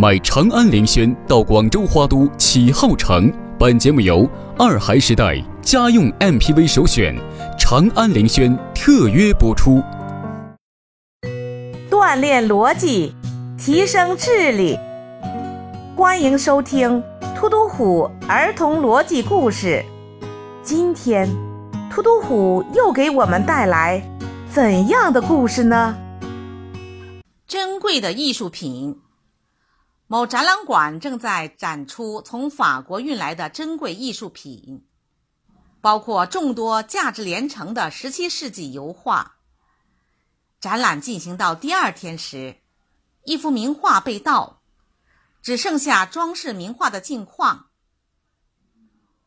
买长安凌轩到广州花都启浩城。本节目由二孩时代家用 MPV 首选长安凌轩特约播出。锻炼逻辑，提升智力。欢迎收听《突突虎儿童逻辑故事》。今天，突突虎又给我们带来怎样的故事呢？珍贵的艺术品。某展览馆正在展出从法国运来的珍贵艺术品，包括众多价值连城的17世纪油画。展览进行到第二天时，一幅名画被盗，只剩下装饰名画的镜框。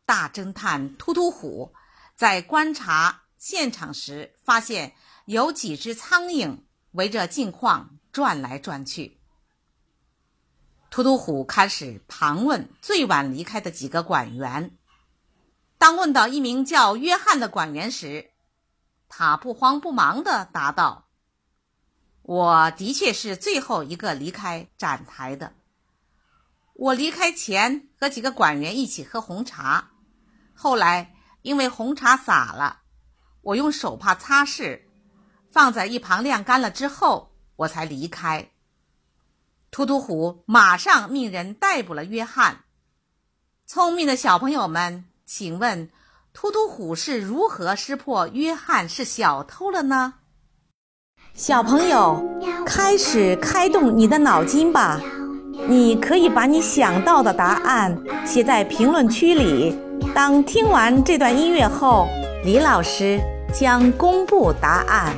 大侦探突突虎在观察现场时，发现有几只苍蝇围着镜框转来转去。突突虎开始盘问最晚离开的几个馆员。当问到一名叫约翰的馆员时，他不慌不忙地答道：“我的确是最后一个离开展台的。我离开前和几个馆员一起喝红茶，后来因为红茶洒了，我用手帕擦拭，放在一旁晾干了之后，我才离开。”突突虎马上命人逮捕了约翰。聪明的小朋友们，请问，突突虎是如何识破约翰是小偷了呢？小朋友，开始开动你的脑筋吧！你可以把你想到的答案写在评论区里。当听完这段音乐后，李老师将公布答案。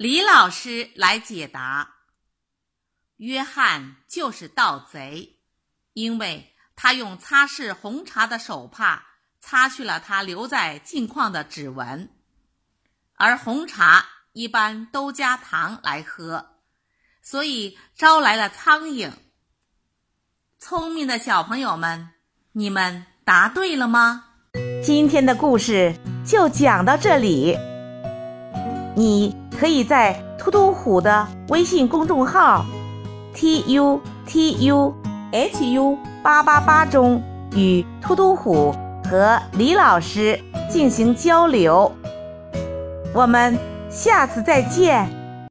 李老师来解答：约翰就是盗贼，因为他用擦拭红茶的手帕擦去了他留在镜框的指纹，而红茶一般都加糖来喝，所以招来了苍蝇。聪明的小朋友们，你们答对了吗？今天的故事就讲到这里，你。可以在突突虎的微信公众号 t u t u h u 八八八中与突突虎和李老师进行交流。我们下次再见。